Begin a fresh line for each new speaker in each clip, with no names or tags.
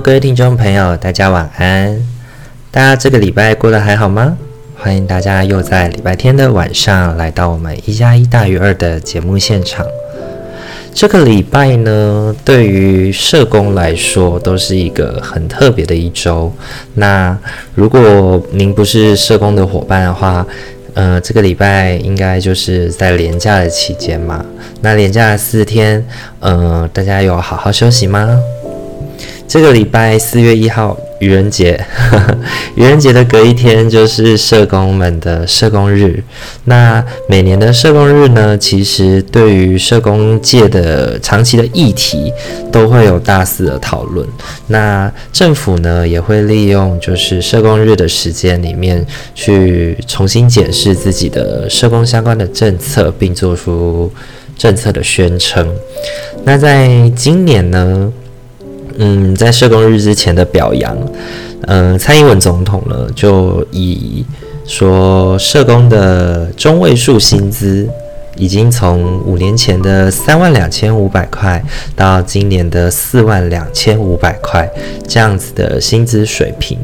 各位听众朋友，大家晚安。大家这个礼拜过得还好吗？欢迎大家又在礼拜天的晚上来到我们一加一大于二的节目现场。这个礼拜呢，对于社工来说都是一个很特别的一周。那如果您不是社工的伙伴的话，呃，这个礼拜应该就是在连假的期间嘛。那连假四天，呃，大家有好好休息吗？这个礼拜四月一号愚人节，愚人节的隔一天就是社工们的社工日。那每年的社工日呢，其实对于社工界的长期的议题都会有大肆的讨论。那政府呢也会利用就是社工日的时间里面去重新检视自己的社工相关的政策，并做出政策的宣称。那在今年呢，嗯，在社工日之前的表扬，嗯、蔡英文总统呢就以说社工的中位数薪资已经从五年前的三万两千五百块到今年的四万两千五百块这样子的薪资水平。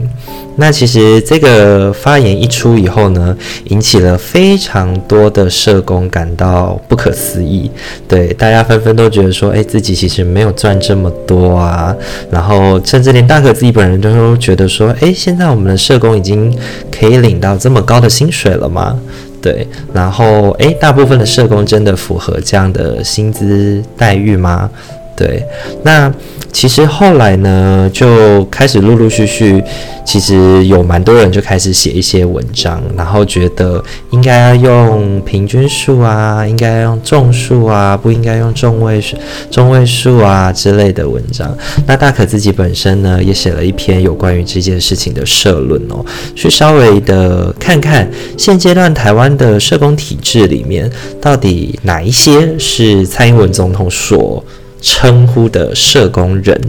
那其实这个发言一出以后呢，引起了非常多的社工感到不可思议。对，大家纷纷都觉得说，诶，自己其实没有赚这么多啊。然后甚至连大可自己本人都觉得说，诶，现在我们的社工已经可以领到这么高的薪水了吗？对，然后诶，大部分的社工真的符合这样的薪资待遇吗？对，那。其实后来呢，就开始陆陆续续，其实有蛮多人就开始写一些文章，然后觉得应该要用平均数啊，应该用众数啊，不应该用中位数、中位数啊之类的文章。那大可自己本身呢，也写了一篇有关于这件事情的社论哦，去稍微的看看现阶段台湾的社工体制里面，到底哪一些是蔡英文总统所称呼的社工人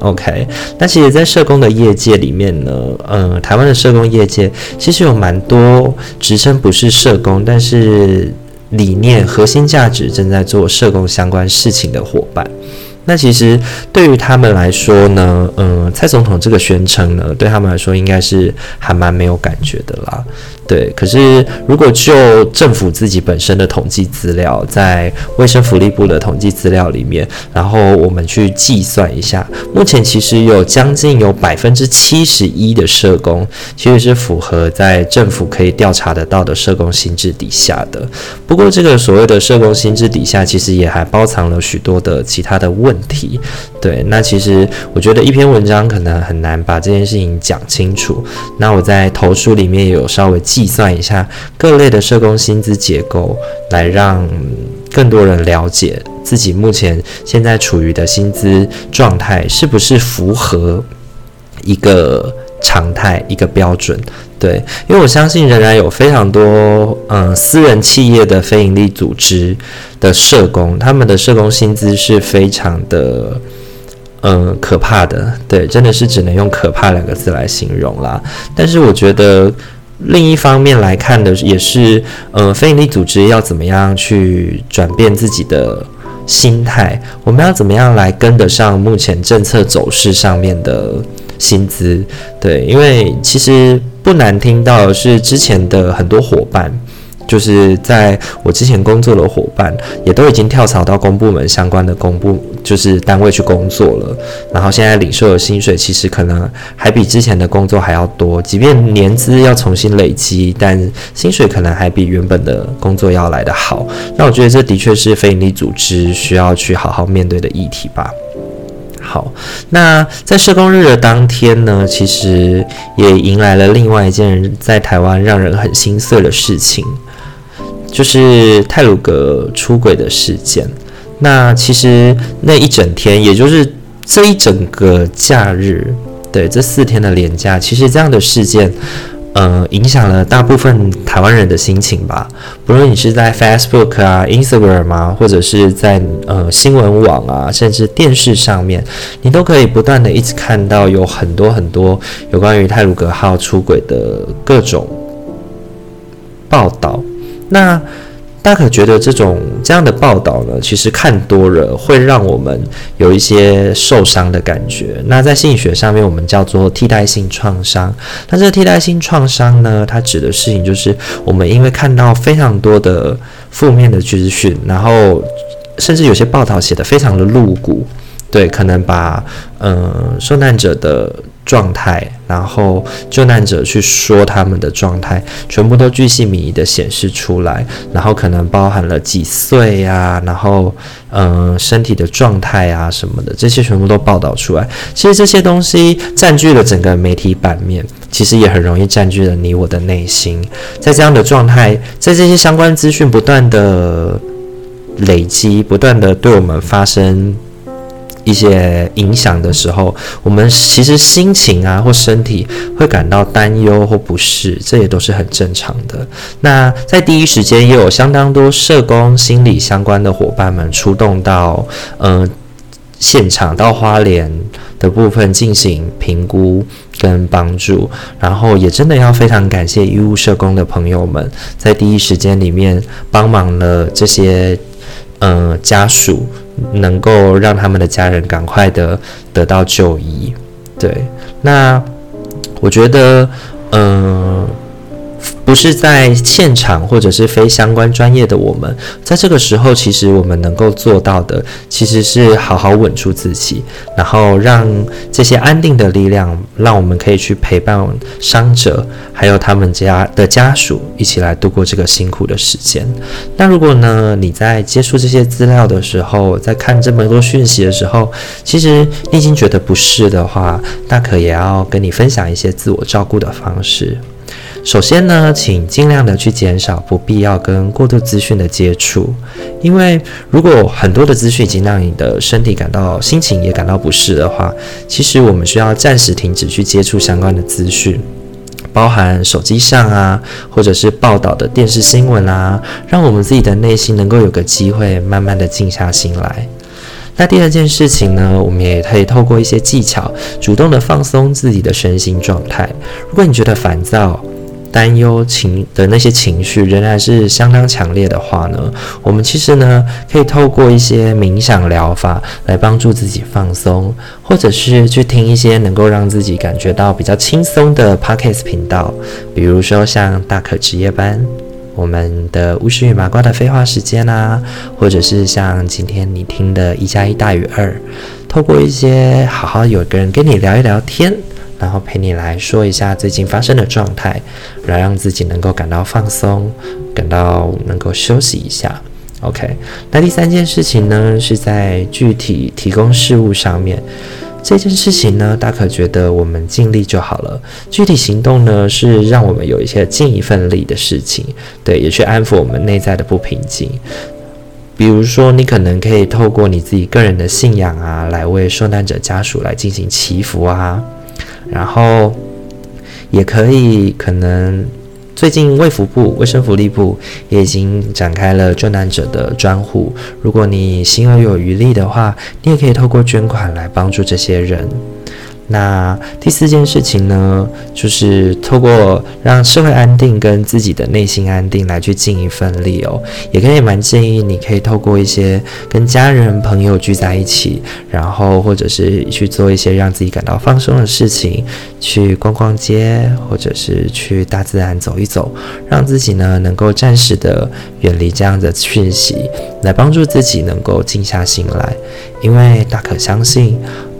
，OK，那其实，在社工的业界里面呢，嗯，台湾的社工业界其实有蛮多职称不是社工，但是理念核心价值正在做社工相关事情的伙伴。那其实对于他们来说呢，嗯、蔡总统这个宣称呢，对他们来说应该是还蛮没有感觉的啦。对，可是如果就政府自己本身的统计资料，在卫生福利部的统计资料里面，然后我们去计算一下，目前其实有将近有百分之七十一的社工，其实是符合在政府可以调查得到的社工薪资底下的。不过，这个所谓的社工薪资底下，其实也还包藏了许多的其他的问题。对，那其实我觉得一篇文章可能很难把这件事情讲清楚。那我在投书里面有稍微计算一下各类的社工薪资结构，来让更多人了解自己目前现在处于的薪资状态是不是符合一个常态、一个标准。对，因为我相信仍然有非常多嗯私人企业的非营利组织的社工，他们的社工薪资是非常的嗯可怕的。对，真的是只能用可怕两个字来形容啦。但是我觉得。另一方面来看的也是，呃，非营利组织要怎么样去转变自己的心态？我们要怎么样来跟得上目前政策走势上面的薪资？对，因为其实不难听到是之前的很多伙伴。就是在我之前工作的伙伴，也都已经跳槽到公部门相关的公部，就是单位去工作了。然后现在领受的薪水，其实可能还比之前的工作还要多。即便年资要重新累积，但薪水可能还比原本的工作要来得好。那我觉得这的确是非营利组织需要去好好面对的议题吧。好，那在社工日的当天呢，其实也迎来了另外一件在台湾让人很心碎的事情。就是泰鲁格出轨的事件，那其实那一整天，也就是这一整个假日，对，这四天的连假，其实这样的事件。呃，影响了大部分台湾人的心情吧。不论你是在 Facebook 啊、Instagram 啊，或者是在呃新闻网啊，甚至电视上面，你都可以不断的一直看到有很多很多有关于泰鲁格号出轨的各种报道。那大可觉得这种这样的报道呢，其实看多了会让我们有一些受伤的感觉。那在心理学上面，我们叫做替代性创伤。那这个替代性创伤呢，它指的事情就是我们因为看到非常多的负面的资讯，然后甚至有些报道写得非常的露骨，对，可能把嗯、受难者的。状态，然后救难者去说他们的状态，全部都巨细靡遗的显示出来，然后可能包含了几岁啊，然后嗯、身体的状态啊什么的，这些全部都报道出来。其实这些东西占据了整个媒体版面，其实也很容易占据了你我的内心。在这样的状态，在这些相关资讯不断的累积，不断的对我们发生。一些影响的时候，我们其实心情啊或身体会感到担忧或不适，这也都是很正常的。那在第一时间，也有相当多社工、心理相关的伙伴们出动到嗯、现场，到花莲的部分进行评估跟帮助。然后也真的要非常感谢医务社工的朋友们，在第一时间里面帮忙了这些嗯、家属。能够让他们的家人赶快的得到就医，对，那我觉得，嗯、不是在现场或者是非相关专业的我们，在这个时候，其实我们能够做到的，其实是好好稳住自己，然后让这些安定的力量，让我们可以去陪伴伤者，还有他们家的家属，一起来度过这个辛苦的时间。那如果呢，你在接触这些资料的时候，在看这么多讯息的时候，其实你已经觉得不适的话，大可也要跟你分享一些自我照顾的方式。首先呢，请尽量的去减少不必要跟过度资讯的接触，因为如果很多的资讯已经让你的身体感到、心情也感到不适的话，其实我们需要暂时停止去接触相关的资讯，包含手机上啊，或者是报道的电视新闻啊，让我们自己的内心能够有个机会慢慢的静下心来。那第二件事情呢，我们也可以透过一些技巧，主动的放松自己的身心状态。如果你觉得烦躁，担忧情的那些情绪仍然是相当强烈的话呢，我们其实呢可以透过一些冥想疗法来帮助自己放松，或者是去听一些能够让自己感觉到比较轻松的 Podcast 频道，比如说像大可值夜班、我们的巫师与麻瓜的废话时间啊，或者是像今天你听的一加一大于二，透过一些好好有个人跟你聊一聊天。然后陪你来说一下最近发生的状态，来让自己能够感到放松，感到能够休息一下。OK，那第三件事情呢，是在具体提供事物上面。这件事情呢，大可觉得我们尽力就好了。具体行动呢，是让我们有一些尽一份力的事情，对，也去安抚我们内在的不平静。比如说，你可能可以透过你自己个人的信仰啊，来为受难者家属来进行祈福啊。然后，也可以可能最近卫福部、卫生福利部也已经展开了救难者的专户。如果你心有余力的话，你也可以透过捐款来帮助这些人。那第四件事情呢，就是透过让社会安定跟自己的内心安定来去尽一份力哦，也可以蛮建议你可以透过一些跟家人朋友聚在一起，然后或者是去做一些让自己感到放松的事情，去逛逛街，或者是去大自然走一走，让自己呢能够暂时的远离这样的讯息，来帮助自己能够静下心来，因为大可相信。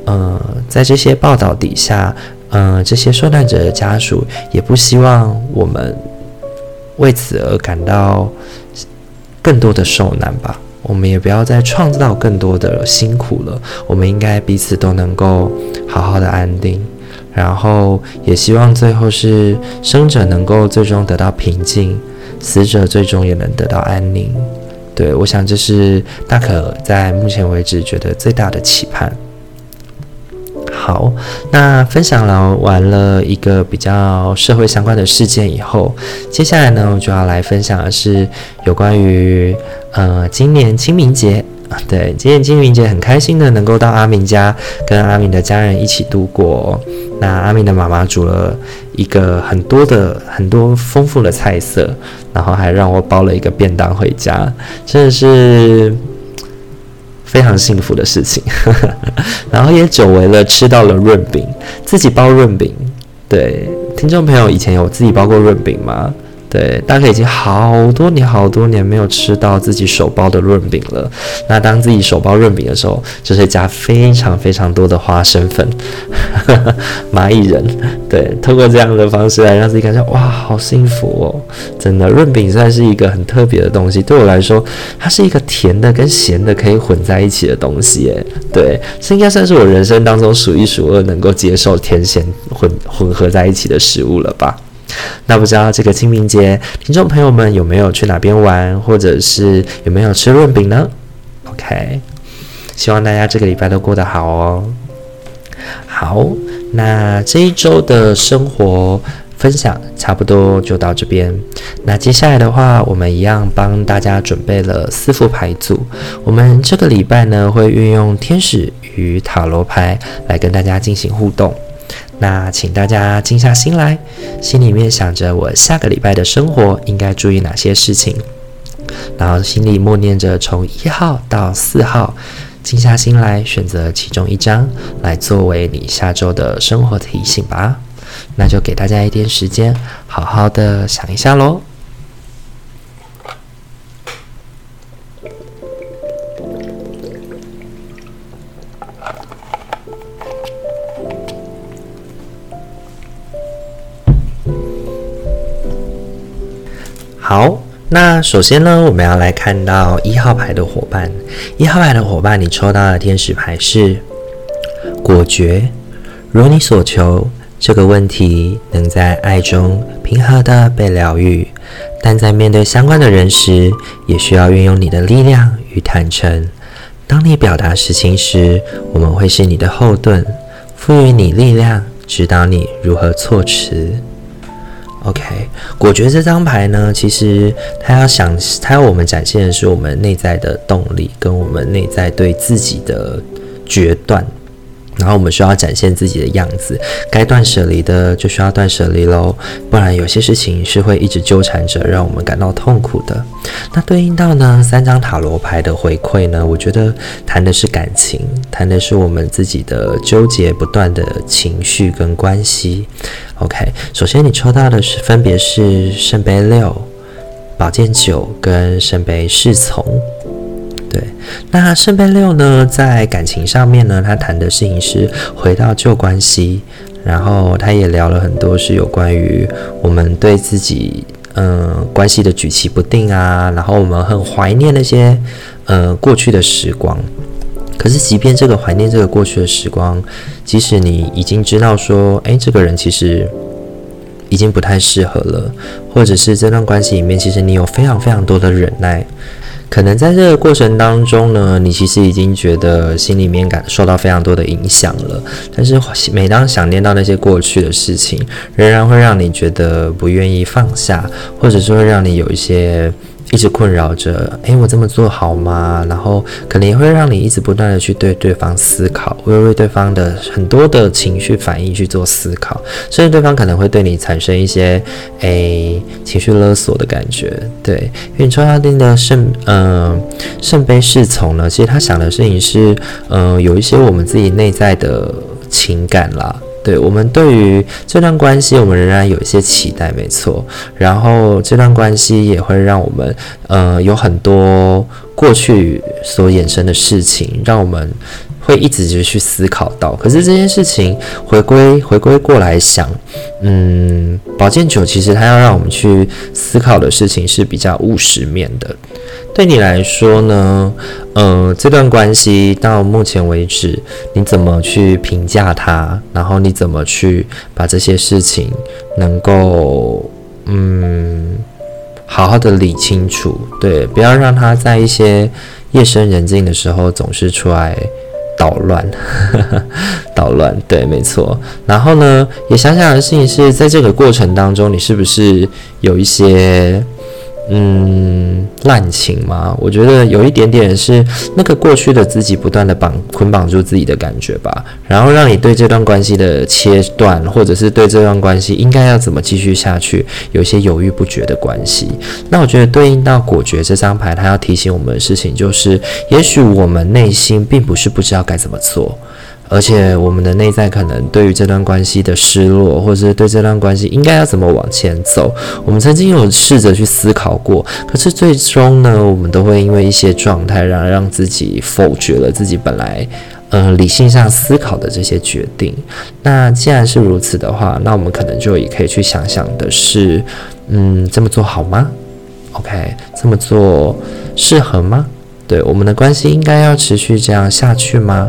呃，在这些报道底下，呃，这些受难者的家属也不希望我们为此而感到更多的受难吧。我们也不要再创造更多的辛苦了。我们应该彼此都能够好好的安定，然后也希望最后是生者能够最终得到平静，死者最终也能得到安宁。对，我想这是大可在目前为止觉得最大的期盼。好，那分享了完了一个比较社会相关的事件以后，接下来呢，我就要来分享的是有关于呃今年清明节。对，今年清明节很开心的能够到阿明家，跟阿明的家人一起度过。那阿明的妈妈煮了一个很多的很多丰富的菜色，然后还让我包了一个便当回家，真的是非常幸福的事情。然后也久违了吃到了润饼，自己包润饼。对，听众朋友以前有自己包过润饼吗？对，大概已经好多年、好多年没有吃到自己手包的润饼了。那当自己手包润饼的时候，就是加非常非常多的花生粉、蚂蚁人。对，透过这样的方式来让自己感觉哇，好幸福哦！真的，润饼算是一个很特别的东西。对我来说，它是一个甜的跟咸的可以混在一起的东西。诶，对，这应该算是我人生当中数一数二能够接受甜咸混混合在一起的食物了吧。那不知道这个清明节，听众朋友们有没有去哪边玩，或者是有没有吃润饼呢？OK，希望大家这个礼拜都过得好哦。好，那这一周的生活分享差不多就到这边。那接下来的话，我们一样帮大家准备了四副牌组。我们这个礼拜呢，会运用天使与塔罗牌来跟大家进行互动。那请大家静下心来，心里面想着我下个礼拜的生活应该注意哪些事情，然后心里默念着从一号到四号，静下心来选择其中一张来作为你下周的生活提醒吧。那就给大家一点时间，好好的想一下喽。好，那首先呢，我们要来看到一号牌的伙伴。一号牌的伙伴，你抽到的天使牌是果决。如你所求，这个问题能在爱中平和地被疗愈，但在面对相关的人时，也需要运用你的力量与坦诚。当你表达实情时，我们会是你的后盾，赋予你力量，指导你如何措辞。OK，果决这张牌呢，其实它要想，它要我们展现的是我们内在的动力，跟我们内在对自己的决断。然后我们需要展现自己的样子，该断舍离的就需要断舍离喽，不然有些事情是会一直纠缠着，让我们感到痛苦的。那对应到呢，三张塔罗牌的回馈呢，我觉得谈的是感情，谈的是我们自己的纠结不断的情绪跟关系。OK，首先你抽到的是分别是圣杯六、宝剑九跟圣杯侍从。对，那圣杯六呢，在感情上面呢，他谈的事情是回到旧关系，然后他也聊了很多是有关于我们对自己嗯、关系的举棋不定啊，然后我们很怀念那些呃过去的时光。可是，即便这个怀念这个过去的时光，即使你已经知道说，诶，这个人其实已经不太适合了，或者是这段关系里面，其实你有非常非常多的忍耐。可能在这个过程当中呢，你其实已经觉得心里面感受到非常多的影响了。但是每当想念到那些过去的事情，仍然会让你觉得不愿意放下，或者是会让你有一些。一直困扰着，诶，我这么做好吗？然后可能也会让你一直不断的去对对方思考，会为对方的很多的情绪反应去做思考，甚至对方可能会对你产生一些诶情绪勒索的感觉。对，因为你抽到的圣，嗯、呃，圣杯侍从呢，其实他想的事情是，嗯、呃，有一些我们自己内在的情感啦。对，我们对于这段关系，我们仍然有一些期待，没错。然后这段关系也会让我们，呃，有很多过去所衍生的事情，让我们会一直就去思考到。可是这件事情回归回归过来想，嗯，宝剑九其实它要让我们去思考的事情是比较务实面的。对你来说呢，呃，这段关系到目前为止，你怎么去评价它？然后你怎么去把这些事情能够，嗯，好好的理清楚？对，不要让他在一些夜深人静的时候总是出来捣乱，捣乱，对，没错。然后呢，也想想的事情是在这个过程当中，你是不是有一些。嗯，滥情吗？我觉得有一点点是那个过去的自己不断的绑捆绑住自己的感觉吧，然后让你对这段关系的切断，或者是对这段关系应该要怎么继续下去，有些犹豫不决的关系。那我觉得对应到果决这张牌，它要提醒我们的事情就是，也许我们内心并不是不知道该怎么做。而且我们的内在可能对于这段关系的失落，或者是对这段关系应该要怎么往前走，我们曾经有试着去思考过，可是最终呢，我们都会因为一些状态，让让自己否决了自己本来，呃，理性上思考的这些决定。那既然是如此的话，那我们可能就也可以去想想的是，嗯，这么做好吗？OK，这么做适合吗？对，我们的关系应该要持续这样下去吗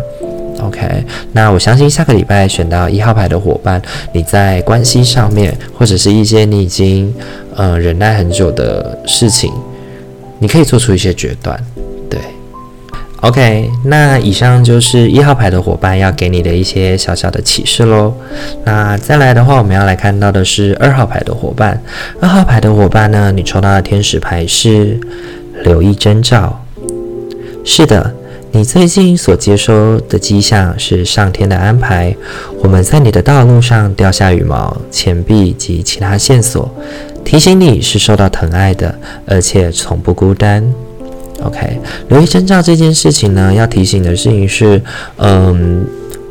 ？OK，那我相信下个礼拜选到一号牌的伙伴，你在关系上面，或者是一些你已经呃忍耐很久的事情，你可以做出一些决断。对，OK，那以上就是一号牌的伙伴要给你的一些小小的启示喽。那再来的话，我们要来看到的是二号牌的伙伴。二号牌的伙伴呢，你抽到的天使牌是留意征兆。是的。你最近所接收的迹象是上天的安排，我们在你的道路上掉下羽毛、钱币及其他线索，提醒你是受到疼爱的，而且从不孤单。OK，留意征兆这件事情呢，要提醒的事情是，嗯。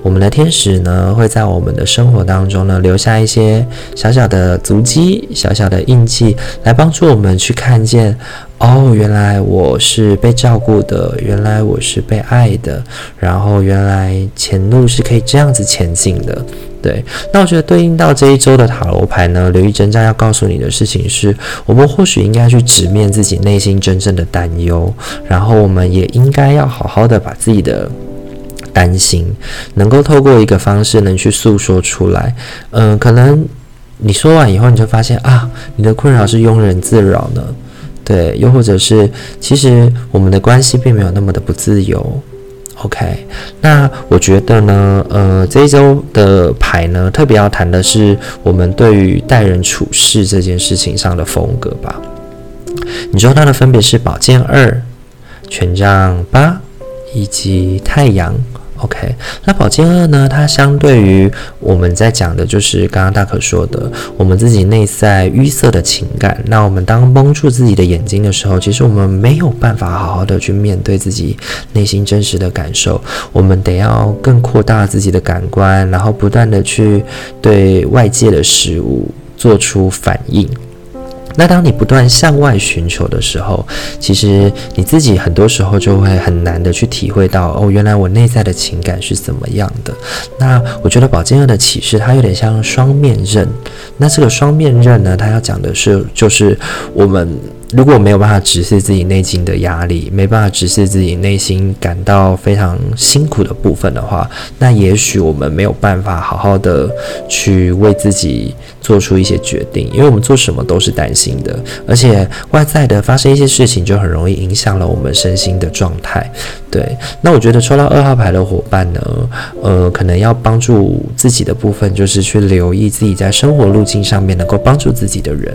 我们的天使呢，会在我们的生活当中呢，留下一些小小的足迹、小小的印记，来帮助我们去看见，哦，原来我是被照顾的，原来我是被爱的，然后原来前路是可以这样子前进的。对，那我觉得对应到这一周的塔罗牌呢，留意征兆要告诉你的事情是，我们或许应该去直面自己内心真正的担忧，然后我们也应该要好好的把自己的。担心能够透过一个方式能去诉说出来，嗯、可能你说完以后，你就发现啊，你的困扰是庸人自扰呢，对，又或者是其实我们的关系并没有那么的不自由。OK，那我觉得呢，呃，这一周的牌呢，特别要谈的是我们对于待人处事这件事情上的风格吧。你抽到的分别是宝剑二、权杖八以及太阳。OK，那宝剑二呢？它相对于我们在讲的，就是刚刚大可说的，我们自己内在淤塞的情感。那我们当蒙住自己的眼睛的时候，其实我们没有办法好好的去面对自己内心真实的感受。我们得要更扩大自己的感官，然后不断的去对外界的事物做出反应。那当你不断向外寻求的时候，其实你自己很多时候就会很难的去体会到，哦，原来我内在的情感是怎么样的。那我觉得宝剑二的启示，它有点像双面刃。那这个双面刃呢，它要讲的是，就是我们。如果没有办法直视自己内心的压力，没办法直视自己内心感到非常辛苦的部分的话，那也许我们没有办法好好的去为自己做出一些决定，因为我们做什么都是担心的，而且外在的发生一些事情就很容易影响了我们身心的状态。对，那我觉得抽到二号牌的伙伴呢，呃，可能要帮助自己的部分就是去留意自己在生活路径上面能够帮助自己的人。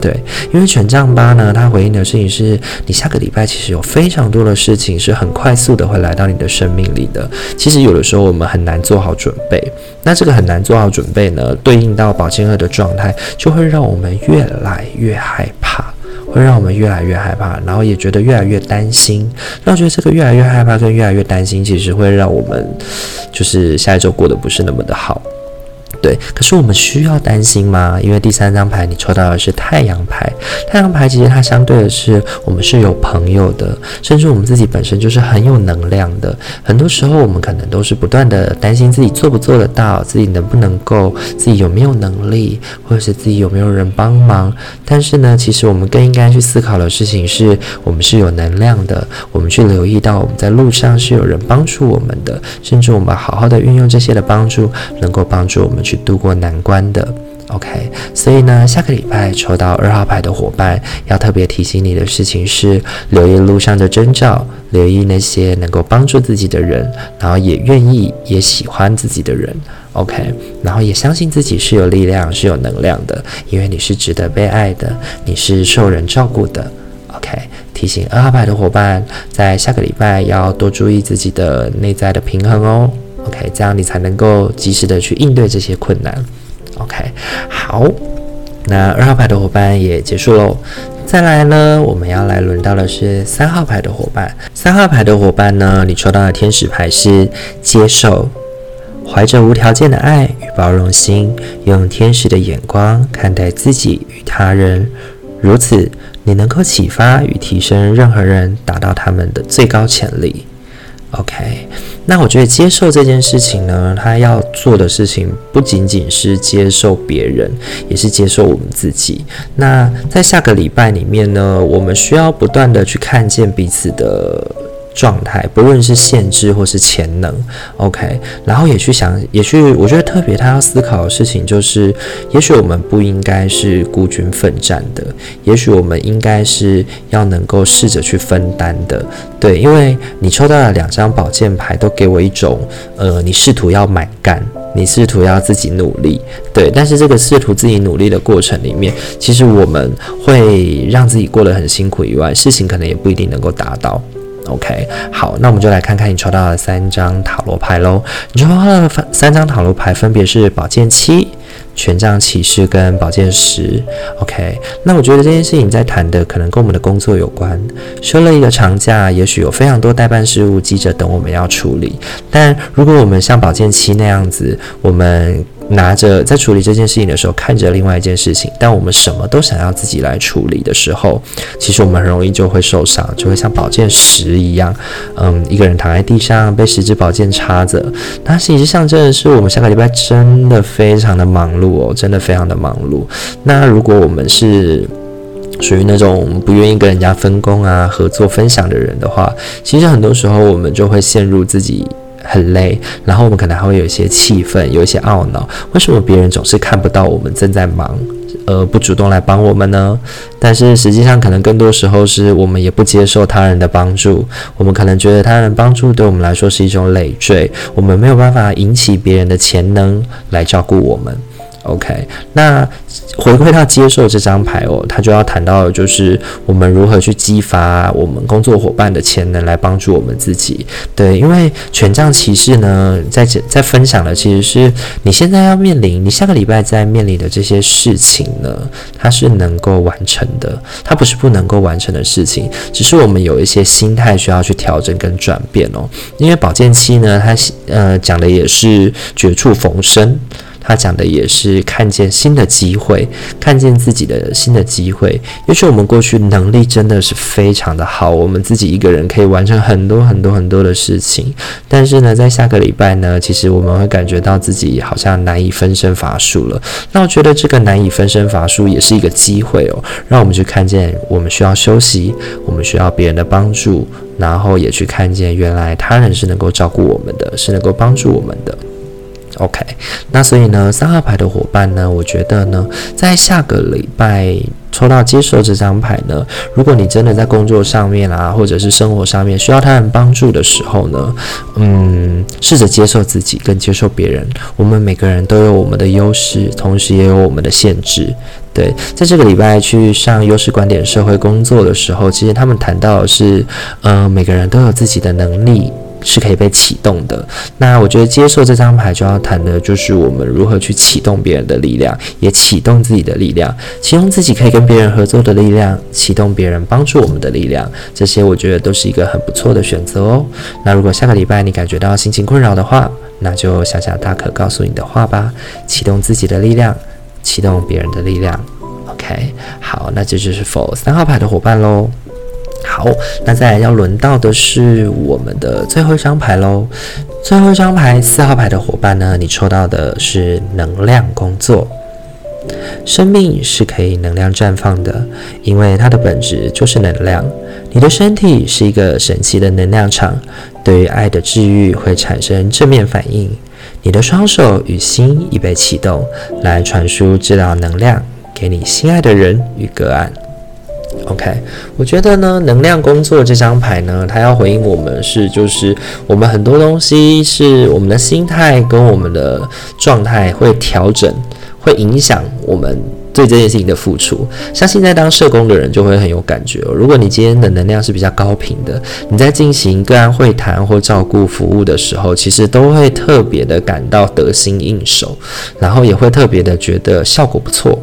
对，因为权杖八呢，它回应的事情是你下个礼拜其实有非常多的事情是很快速的会来到你的生命里的。其实有的时候我们很难做好准备，那这个很难做好准备呢，对应到宝剑二的状态，就会让我们越来越害怕，会让我们越来越害怕，然后也觉得越来越担心。那我觉得这个越来越害怕跟越来越担心，其实会让我们就是下一周过得不是那么的好。对，可是我们需要担心吗？因为第三张牌你抽到的是太阳牌，太阳牌其实它相对的是我们是有朋友的，甚至我们自己本身就是很有能量的。很多时候我们可能都是不断的担心自己做不做得到，自己能不能够，自己有没有能力，或者是自己有没有人帮忙。但是呢，其实我们更应该去思考的事情是，我们是有能量的，我们去留意到我们在路上是有人帮助我们的，甚至我们好好的运用这些的帮助，能够帮助我们去。度过难关的 OK，所以呢，下个礼拜抽到二号牌的伙伴，要特别提醒你的事情是，留意路上的征兆，留意那些能够帮助自己的人，然后也愿意、也喜欢自己的人。OK，然后也相信自己是有力量、是有能量的，因为你是值得被爱的，你是受人照顾的。OK，提醒二号牌的伙伴，在下个礼拜要多注意自己的内在的平衡哦。OK，这样你才能够及时的去应对这些困难。OK，好，那二号牌的伙伴也结束喽。再来呢，我们要来轮到的是三号牌的伙伴。三号牌的伙伴呢，你抽到的天使牌是接受，怀着无条件的爱与包容心，用天使的眼光看待自己与他人，如此你能够启发与提升任何人，达到他们的最高潜力。OK，那我觉得接受这件事情呢，他要做的事情不仅仅是接受别人，也是接受我们自己。那在下个礼拜里面呢，我们需要不断的去看见彼此的。状态，不论是限制或是潜能，OK，然后也去想，也去，我觉得特别他要思考的事情就是，也许我们不应该是孤军奋战的，也许我们应该是要能够试着去分担的，对，因为你抽到了两张宝剑牌，都给我一种，呃，你试图要蛮干，你试图要自己努力，对，但是这个试图自己努力的过程里面，其实我们会让自己过得很辛苦以外，事情可能也不一定能够达到。OK，好，那我们就来看看你抽到的三张塔罗牌喽。你抽到的三张塔罗牌分别是宝剑七、权杖骑士跟宝剑十。OK，那我觉得这件事情在谈的可能跟我们的工作有关。休了一个长假，也许有非常多待办事务急着等我们要处理。但如果我们像宝剑七那样子，我们拿着在处理这件事情的时候，看着另外一件事情，但我们什么都想要自己来处理的时候，其实我们很容易就会受伤，就会像宝剑十一样，嗯，一个人躺在地上被十支宝剑插着。那其实象征的是我们下个礼拜真的非常的忙碌哦，真的非常的忙碌。那如果我们是属于那种不愿意跟人家分工啊、合作分享的人的话，其实很多时候我们就会陷入自己。很累，然后我们可能还会有一些气愤，有一些懊恼。为什么别人总是看不到我们正在忙，而不主动来帮我们呢？但是实际上，可能更多时候是我们也不接受他人的帮助。我们可能觉得他人帮助对我们来说是一种累赘，我们没有办法引起别人的潜能来照顾我们。OK，那回归到接受这张牌哦，他就要谈到的就是我们如何去激发我们工作伙伴的潜能来帮助我们自己。对，因为权杖骑士呢，在在分享的其实是你现在要面临，你下个礼拜在面临的这些事情呢，它是能够完成的，它不是不能够完成的事情，只是我们有一些心态需要去调整跟转变哦。因为宝剑七呢，它呃讲的也是绝处逢生。他讲的也是看见新的机会，看见自己的新的机会。也许我们过去能力真的是非常的好，我们自己一个人可以完成很多很多很多的事情。但是呢，在下个礼拜呢，其实我们会感觉到自己好像难以分身乏术了。那我觉得这个难以分身乏术也是一个机会哦，让我们去看见我们需要休息，我们需要别人的帮助，然后也去看见原来他人是能够照顾我们的，是能够帮助我们的。OK，那所以呢，三号牌的伙伴呢，我觉得呢，在下个礼拜抽到接受这张牌呢，如果你真的在工作上面啊，或者是生活上面需要他人帮助的时候呢，嗯，试着接受自己，跟接受别人。我们每个人都有我们的优势，同时也有我们的限制。对，在这个礼拜去上优势观点社会工作的时候，其实他们谈到的是，嗯、呃，每个人都有自己的能力。是可以被启动的。那我觉得接受这张牌就要谈的就是我们如何去启动别人的力量，也启动自己的力量，启动自己可以跟别人合作的力量，启动别人帮助我们的力量。这些我觉得都是一个很不错的选择哦。那如果下个礼拜你感觉到心情困扰的话，那就想想大可告诉你的话吧。启动自己的力量，启动别人的力量。OK，好，那这就是否三号牌的伙伴喽。好，那再来要轮到的是我们的最后一张牌喽。最后一张牌，四号牌的伙伴呢，你抽到的是能量工作。生命是可以能量绽放的，因为它的本质就是能量。你的身体是一个神奇的能量场，对于爱的治愈会产生正面反应。你的双手与心已被启动，来传输治疗能量给你心爱的人与个案。OK，我觉得呢，能量工作这张牌呢，它要回应我们是，就是我们很多东西是我们的心态跟我们的状态会调整，会影响我们对这件事情的付出。像现在当社工的人就会很有感觉哦。如果你今天的能量是比较高频的，你在进行个案会谈或照顾服务的时候，其实都会特别的感到得心应手，然后也会特别的觉得效果不错。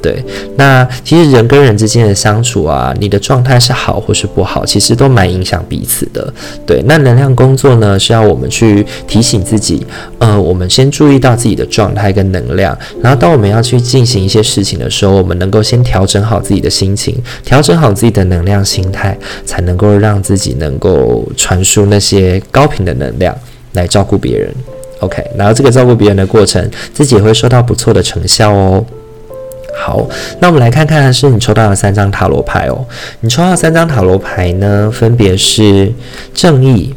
对，那其实人跟人之间的相处啊，你的状态是好或是不好，其实都蛮影响彼此的。对，那能量工作呢，是要我们去提醒自己，呃，我们先注意到自己的状态跟能量，然后当我们要去进行一些事情的时候，我们能够先调整好自己的心情，调整好自己的能量心态，才能够让自己能够传输那些高频的能量来照顾别人。OK，然后这个照顾别人的过程，自己也会收到不错的成效哦。好，那我们来看看是你抽到的三张塔罗牌哦。你抽到三张塔罗牌呢，分别是正义，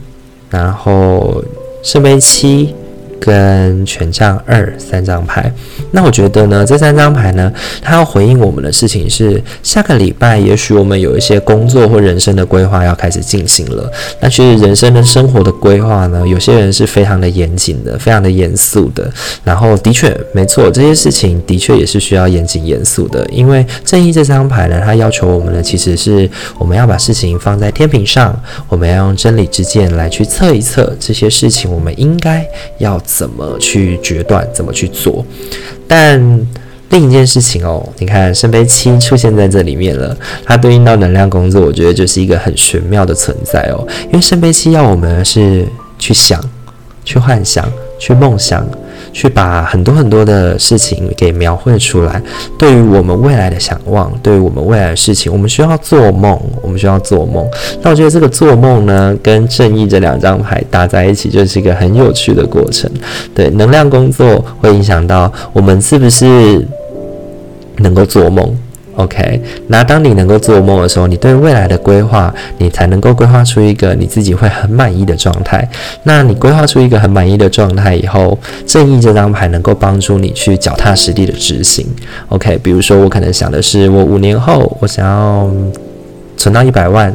然后圣杯七。跟权杖二三张牌，那我觉得呢，这三张牌呢，它要回应我们的事情是下个礼拜，也许我们有一些工作或人生的规划要开始进行了。那其实人生的生活的规划呢，有些人是非常的严谨的，非常的严肃的。然后的确没错，这些事情的确也是需要严谨严肃的，因为正义这张牌呢，它要求我们呢其实是我们要把事情放在天平上，我们要用真理之剑来去测一测这些事情，我们应该要。怎么去决断，怎么去做？但另一件事情哦，你看圣杯七出现在这里面了，它对应到能量工作，我觉得就是一个很玄妙的存在哦。因为圣杯七要我们是去想、去幻想、去梦想。去把很多很多的事情给描绘出来。对于我们未来的想望，对于我们未来的事情，我们需要做梦，我们需要做梦。那我觉得这个做梦呢，跟正义这两张牌搭在一起，就是一个很有趣的过程。对，能量工作会影响到我们是不是能够做梦。OK，那当你能够做梦的时候，你对未来的规划，你才能够规划出一个你自己会很满意的状态。那你规划出一个很满意的状态以后，正义这张牌能够帮助你去脚踏实地的执行。OK，比如说我可能想的是，我五年后我想要存到一百万。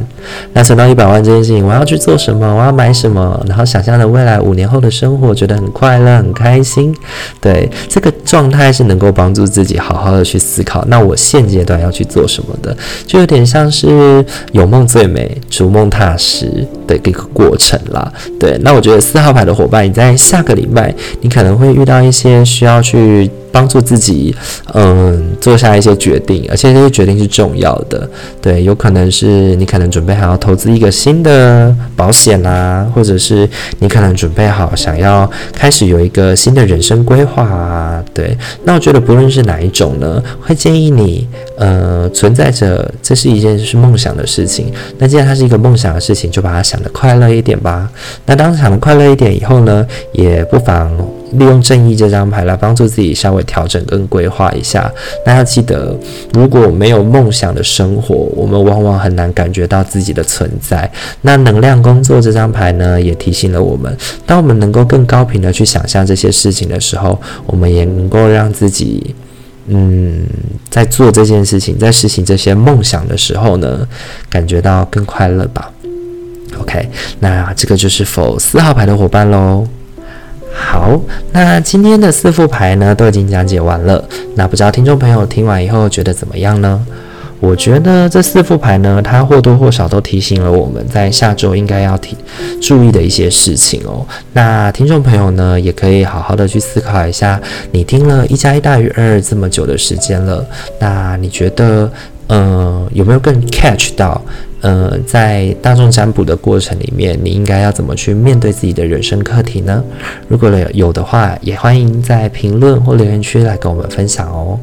那存到一百万这件事情，我要去做什么？我要买什么？然后想象的未来五年后的生活，觉得很快乐、很开心。对，这个状态是能够帮助自己好好的去思考。那我现阶段要去做什么的，就有点像是有梦最美，逐梦踏实的一个过程啦。对，那我觉得四号牌的伙伴，你在下个礼拜，你可能会遇到一些需要去帮助自己，嗯，做下一些决定，而且这些决定是重要的。对，有可能是你可能准备。还要投资一个新的保险啊，或者是你可能准备好想要开始有一个新的人生规划啊，对。那我觉得不论是哪一种呢，会建议你，呃，存在着这是一件是梦想的事情。那既然它是一个梦想的事情，就把它想得快乐一点吧。那当想得快乐一点以后呢，也不妨。利用正义这张牌来帮助自己稍微调整跟规划一下。那要记得，如果没有梦想的生活，我们往往很难感觉到自己的存在。那能量工作这张牌呢，也提醒了我们，当我们能够更高频的去想象这些事情的时候，我们也能够让自己，嗯，在做这件事情，在实行这些梦想的时候呢，感觉到更快乐吧。OK，那这个就是否四号牌的伙伴喽。好，那今天的四副牌呢，都已经讲解完了。那不知道听众朋友听完以后觉得怎么样呢？我觉得这四副牌呢，它或多或少都提醒了我们在下周应该要提注意的一些事情哦。那听众朋友呢，也可以好好的去思考一下，你听了一加一大于二这么久的时间了，那你觉得，呃，有没有更 catch 到？呃，在大众占卜的过程里面，你应该要怎么去面对自己的人生课题呢？如果有的话，也欢迎在评论或留言区来跟我们分享哦。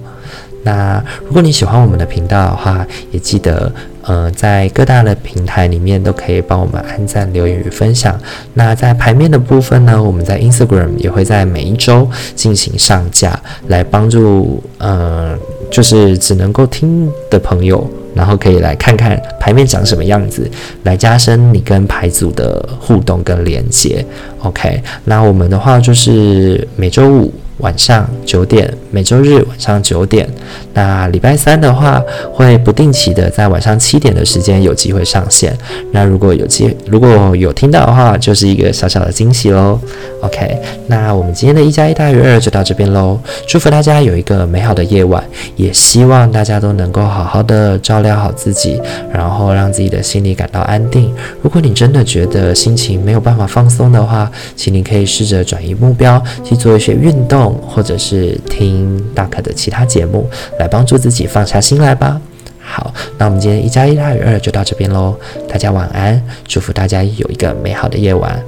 那如果你喜欢我们的频道的话，也记得呃，在各大的平台里面都可以帮我们按赞、留言与分享。那在牌面的部分呢，我们在 Instagram 也会在每一周进行上架，来帮助呃。就是只能够听的朋友，然后可以来看看牌面长什么样子，来加深你跟牌组的互动跟连接。OK，那我们的话就是每周五。晚上九点，每周日晚上九点。那礼拜三的话，会不定期的在晚上七点的时间有机会上线。那如果有机，如果有听到的话，就是一个小小的惊喜喽。OK，那我们今天的一加一大于二就到这边喽。祝福大家有一个美好的夜晚，也希望大家都能够好好的照料好自己，然后让自己的心里感到安定。如果你真的觉得心情没有办法放松的话，请你可以试着转移目标，去做一些运动或者是听大可的其他节目，来帮助自己放下心来吧。好，那我们今天一加一大于二就到这边喽，大家晚安，祝福大家有一个美好的夜晚，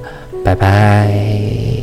拜拜。